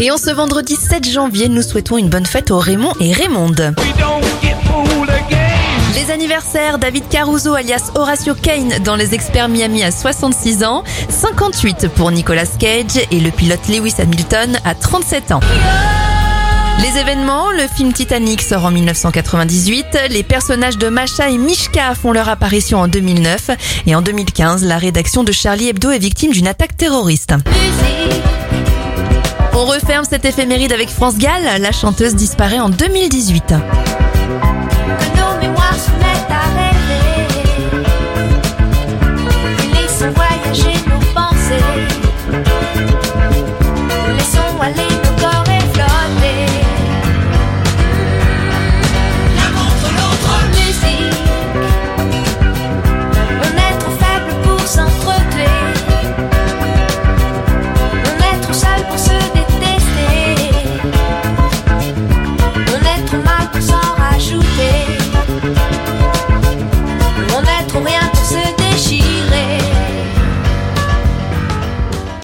Et en ce vendredi 7 janvier, nous souhaitons une bonne fête aux Raymond et Raymonde. Les anniversaires, David Caruso alias Horacio Kane dans Les Experts Miami à 66 ans, 58 pour Nicolas Cage et le pilote Lewis Hamilton à 37 ans. Les événements, le film Titanic sort en 1998, les personnages de Masha et Mishka font leur apparition en 2009 et en 2015, la rédaction de Charlie Hebdo est victime d'une attaque terroriste. On referme cette éphéméride avec France Gall, la chanteuse disparaît en 2018.